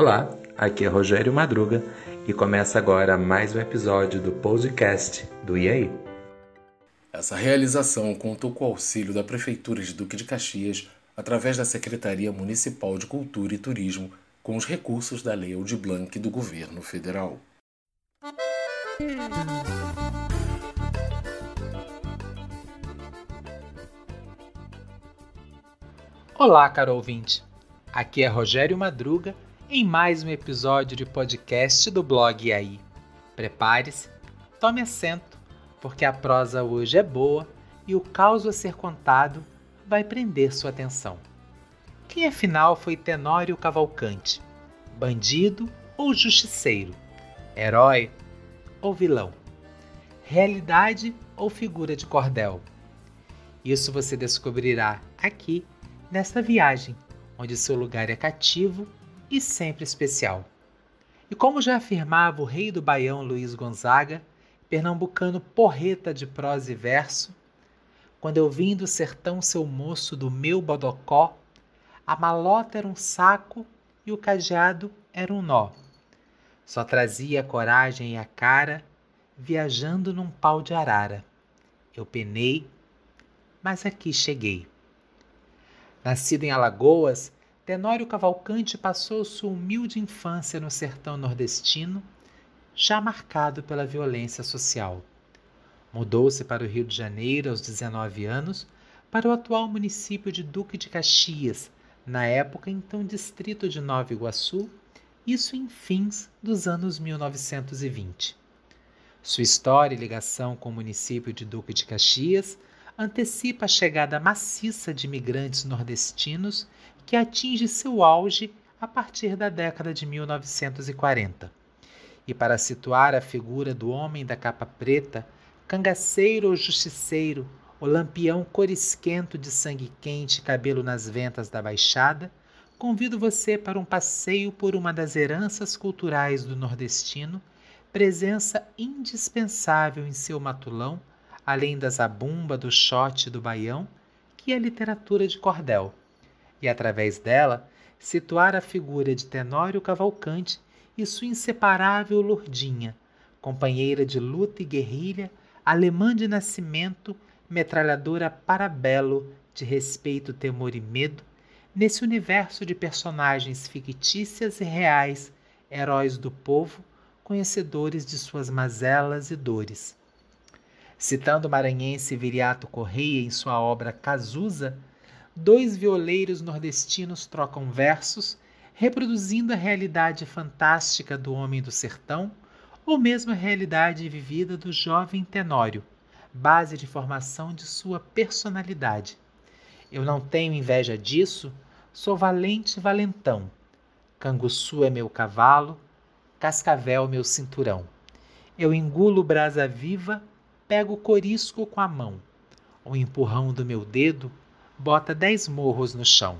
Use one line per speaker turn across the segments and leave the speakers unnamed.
Olá, aqui é Rogério Madruga e começa agora mais um episódio do podcast do IAI.
Essa realização contou com o auxílio da Prefeitura de Duque de Caxias através da Secretaria Municipal de Cultura e Turismo com os recursos da Lei Aldir Blanc do Governo Federal.
Olá, caro ouvinte. Aqui é Rogério Madruga em mais um episódio de podcast do blog aí. Prepare-se, tome assento, porque a prosa hoje é boa e o caos a ser contado vai prender sua atenção. Quem afinal foi Tenório Cavalcante? Bandido ou justiceiro? Herói ou vilão? Realidade ou figura de cordel? Isso você descobrirá aqui nesta viagem, onde seu lugar é cativo e sempre especial. E como já afirmava o rei do Baião Luiz Gonzaga, pernambucano porreta de prosa e verso, quando eu vim do sertão seu moço do meu bodocó, a malota era um saco e o cadeado era um nó. Só trazia a coragem e a cara, viajando num pau de arara. Eu penei, mas aqui cheguei. Nascido em Alagoas, Tenório Cavalcante passou sua humilde infância no sertão nordestino, já marcado pela violência social. Mudou-se para o Rio de Janeiro aos 19 anos, para o atual município de Duque de Caxias, na época então distrito de Nova Iguaçu, isso em fins dos anos 1920. Sua história e ligação com o município de Duque de Caxias antecipa a chegada maciça de imigrantes nordestinos que atinge seu auge a partir da década de 1940. E para situar a figura do homem da capa preta, cangaceiro ou justiceiro, o lampião corisquento de sangue quente e cabelo nas ventas da baixada, convido você para um passeio por uma das heranças culturais do nordestino, presença indispensável em seu matulão além da zabumba, do shot e do baião, que é a literatura de cordel, e através dela situar a figura de Tenório Cavalcante e sua inseparável Lourdinha, companheira de luta e guerrilha, alemã de nascimento, metralhadora parabelo de respeito, temor e medo, nesse universo de personagens fictícias e reais, heróis do povo, conhecedores de suas mazelas e dores. Citando o maranhense Viriato Correia em sua obra Cazuza, dois violeiros nordestinos trocam versos, reproduzindo a realidade fantástica do homem do sertão, ou mesmo a realidade vivida do jovem Tenório, base de formação de sua personalidade. Eu não tenho inveja disso, sou valente valentão. Canguçu é meu cavalo, cascavel meu cinturão. Eu engulo brasa viva pega o corisco com a mão. O empurrão do meu dedo bota dez morros no chão.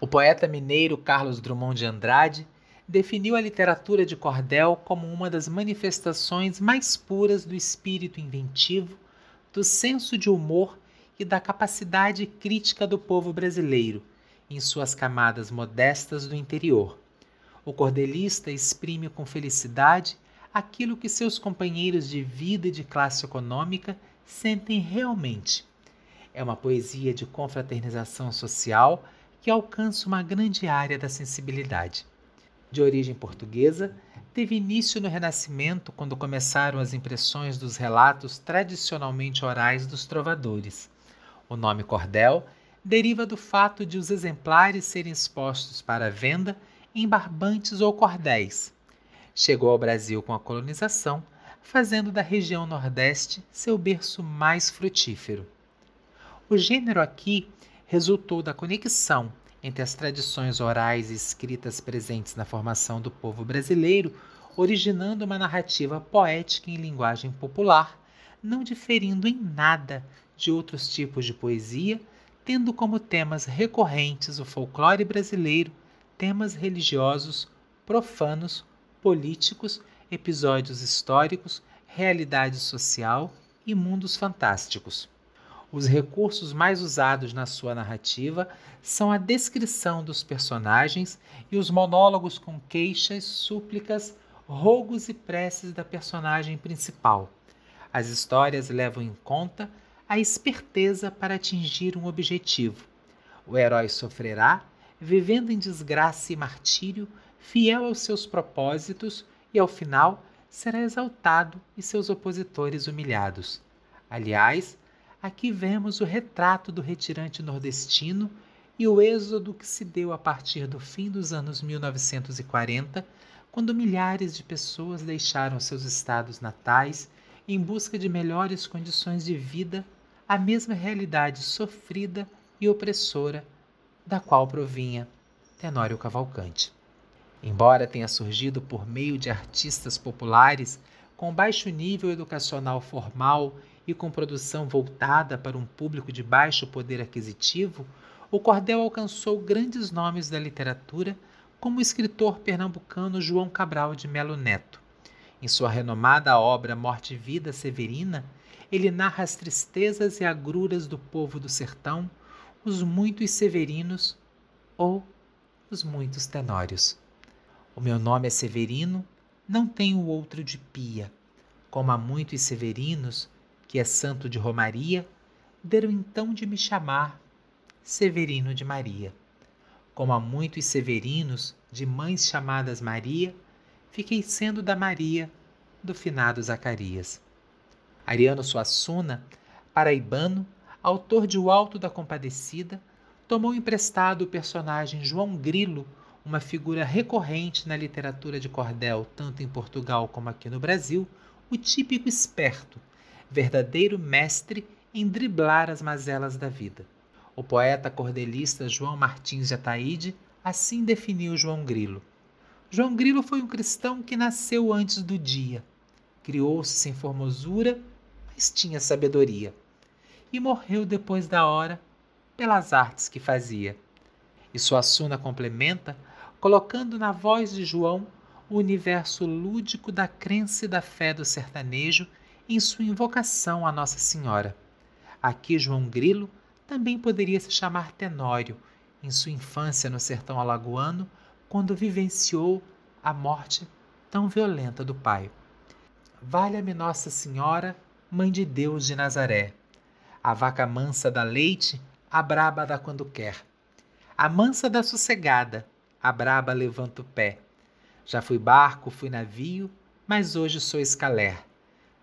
O poeta mineiro Carlos Drummond de Andrade definiu a literatura de cordel como uma das manifestações mais puras do espírito inventivo, do senso de humor e da capacidade crítica do povo brasileiro, em suas camadas modestas do interior. O cordelista exprime com felicidade aquilo que seus companheiros de vida e de classe econômica sentem realmente. É uma poesia de confraternização social que alcança uma grande área da sensibilidade. De origem portuguesa, teve início no Renascimento quando começaram as impressões dos relatos tradicionalmente orais dos trovadores. O nome cordel deriva do fato de os exemplares serem expostos para venda em barbantes ou cordéis, Chegou ao Brasil com a colonização, fazendo da região Nordeste seu berço mais frutífero. O gênero aqui resultou da conexão entre as tradições orais e escritas presentes na formação do povo brasileiro, originando uma narrativa poética em linguagem popular, não diferindo em nada de outros tipos de poesia, tendo como temas recorrentes o folclore brasileiro, temas religiosos, profanos políticos, episódios históricos, realidade social e mundos fantásticos. Os recursos mais usados na sua narrativa são a descrição dos personagens e os monólogos com queixas, súplicas, rogos e preces da personagem principal. As histórias levam em conta a esperteza para atingir um objetivo. O herói sofrerá, vivendo em desgraça e martírio, fiel aos seus propósitos, e ao final será exaltado e seus opositores humilhados. Aliás, aqui vemos o retrato do retirante nordestino e o êxodo que se deu a partir do fim dos anos 1940, quando milhares de pessoas deixaram seus estados natais em busca de melhores condições de vida, a mesma realidade sofrida e opressora da qual provinha Tenório Cavalcante. Embora tenha surgido por meio de artistas populares com baixo nível educacional formal e com produção voltada para um público de baixo poder aquisitivo, o cordel alcançou grandes nomes da literatura, como o escritor pernambucano João Cabral de Melo Neto. Em sua renomada obra Morte e Vida Severina, ele narra as tristezas e agruras do povo do sertão, os muitos severinos ou os muitos tenórios. O meu nome é Severino, não tenho outro de pia. Como há muitos severinos, que é santo de Romaria, deram então de me chamar Severino de Maria. Como há muitos severinos de mães chamadas Maria, fiquei sendo da Maria do finado Zacarias. Ariano Suassuna, paraibano, autor de O Alto da Compadecida, tomou emprestado o personagem João Grilo, uma figura recorrente na literatura de cordel, tanto em Portugal como aqui no Brasil, o típico esperto, verdadeiro mestre em driblar as mazelas da vida. O poeta cordelista João Martins de Ataíde assim definiu João Grilo. João Grilo foi um cristão que nasceu antes do dia. Criou-se sem formosura, mas tinha sabedoria. E morreu depois da hora pelas artes que fazia. E Suassuna complementa, colocando na voz de João o universo lúdico da crença e da fé do sertanejo em sua invocação a Nossa Senhora. Aqui João Grilo também poderia se chamar Tenório, em sua infância no sertão alagoano, quando vivenciou a morte tão violenta do pai. Valha-me Nossa Senhora, Mãe de Deus de Nazaré. A vaca mansa dá leite a braba dá quando quer. A mansa dá sossegada, a braba levanta o pé. Já fui barco, fui navio, mas hoje sou escaler.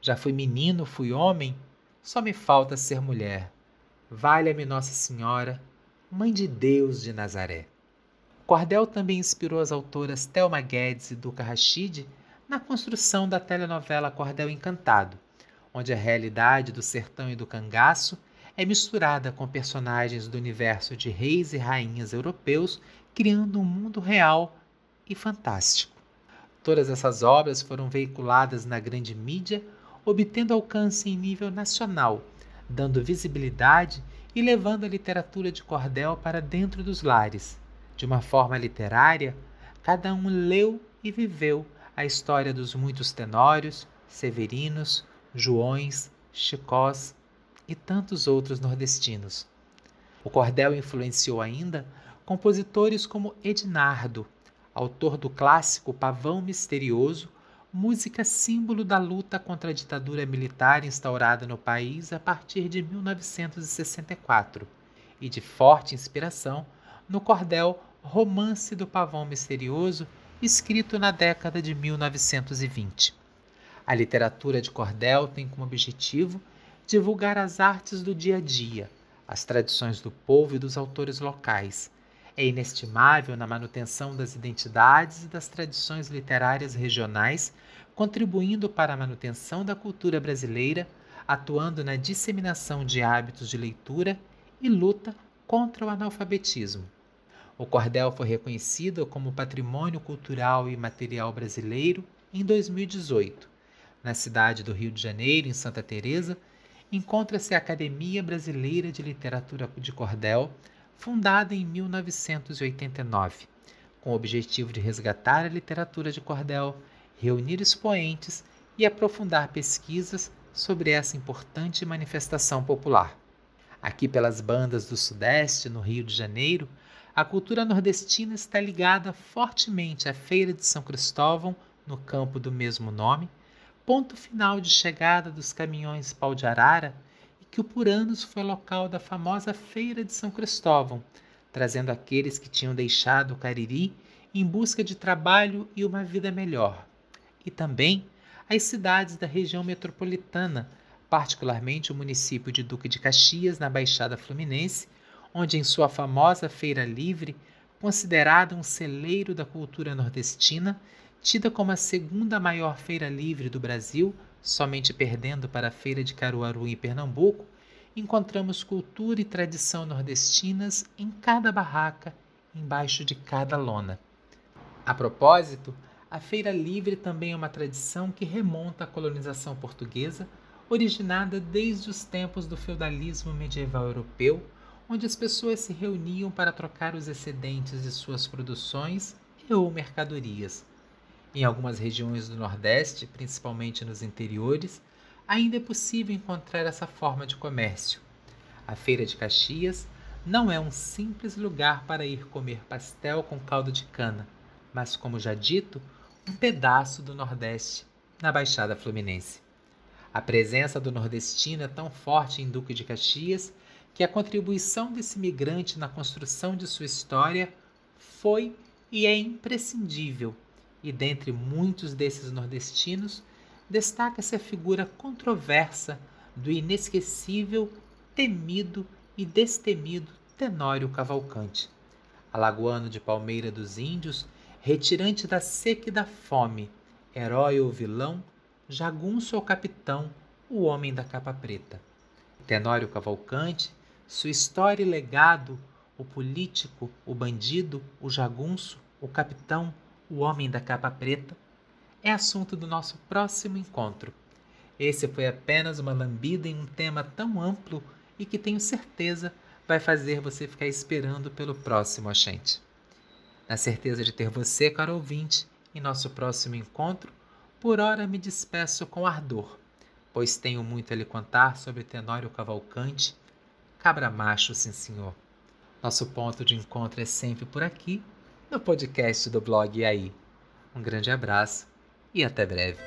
Já fui menino, fui homem, só me falta ser mulher. Valha-me Nossa Senhora, Mãe de Deus de Nazaré. Cordel também inspirou as autoras Thelma Guedes e Duca Rachid na construção da telenovela Cordel Encantado, onde a realidade do sertão e do cangaço é misturada com personagens do universo de reis e rainhas europeus, criando um mundo real e fantástico. Todas essas obras foram veiculadas na grande mídia, obtendo alcance em nível nacional, dando visibilidade e levando a literatura de cordel para dentro dos lares. De uma forma literária, cada um leu e viveu a história dos muitos tenórios, severinos, joões, chicós, e tantos outros nordestinos. O cordel influenciou ainda compositores como Ednardo, autor do clássico Pavão Misterioso, música símbolo da luta contra a ditadura militar instaurada no país a partir de 1964, e de forte inspiração no cordel Romance do Pavão Misterioso, escrito na década de 1920. A literatura de cordel tem como objetivo divulgar as artes do dia a dia, as tradições do povo e dos autores locais. É inestimável na manutenção das identidades e das tradições literárias regionais, contribuindo para a manutenção da cultura brasileira, atuando na disseminação de hábitos de leitura e luta contra o analfabetismo. O cordel foi reconhecido como Patrimônio Cultural e Material Brasileiro em 2018. Na cidade do Rio de Janeiro, em Santa Teresa, encontra-se a Academia Brasileira de Literatura de Cordel, fundada em 1989, com o objetivo de resgatar a literatura de cordel, reunir expoentes e aprofundar pesquisas sobre essa importante manifestação popular. Aqui pelas bandas do Sudeste, no Rio de Janeiro, a cultura nordestina está ligada fortemente à Feira de São Cristóvão, no campo do mesmo nome, ponto final de chegada dos caminhões pau de arara, que por anos foi local da famosa Feira de São Cristóvão, trazendo aqueles que tinham deixado o Cariri em busca de trabalho e uma vida melhor. E também as cidades da região metropolitana, particularmente o município de Duque de Caxias, na Baixada Fluminense, onde, em sua famosa Feira Livre, considerada um celeiro da cultura nordestina, tida como a segunda maior feira livre do Brasil, somente perdendo para a Feira de Caruaru em Pernambuco, encontramos cultura e tradição nordestinas em cada barraca, embaixo de cada lona. A propósito, a Feira Livre também é uma tradição que remonta à colonização portuguesa, originada desde os tempos do feudalismo medieval europeu, onde as pessoas se reuniam para trocar os excedentes de suas produções e ou mercadorias. Em algumas regiões do Nordeste, principalmente nos interiores, ainda é possível encontrar essa forma de comércio. A Feira de Caxias não é um simples lugar para ir comer pastel com caldo de cana, mas, como já dito, um pedaço do Nordeste, na Baixada Fluminense. A presença do nordestino é tão forte em Duque de Caxias que a contribuição desse migrante na construção de sua história foi e é imprescindível, e dentre muitos desses nordestinos, destaca-se a figura controversa do inesquecível, temido e destemido Tenório Cavalcante, alagoano de Palmeira dos Índios, retirante da seca e da fome, herói ou vilão, jagunço ou capitão, o homem da capa preta. Tenório Cavalcante sua história e legado, o político, o bandido, o jagunço, o capitão, o homem da capa preta, é assunto do nosso próximo encontro. Esse foi apenas uma lambida em um tema tão amplo e que tenho certeza vai fazer você ficar esperando pelo próximo Oxente. Na certeza de ter você, caro ouvinte, em nosso próximo encontro, por hora me despeço com ardor, pois tenho muito a lhe contar sobre Tenório Cavalcante Cabra macho, sim senhor. Nosso ponto de encontro é sempre por aqui, no podcast do blog E aí. Um grande abraço e até breve.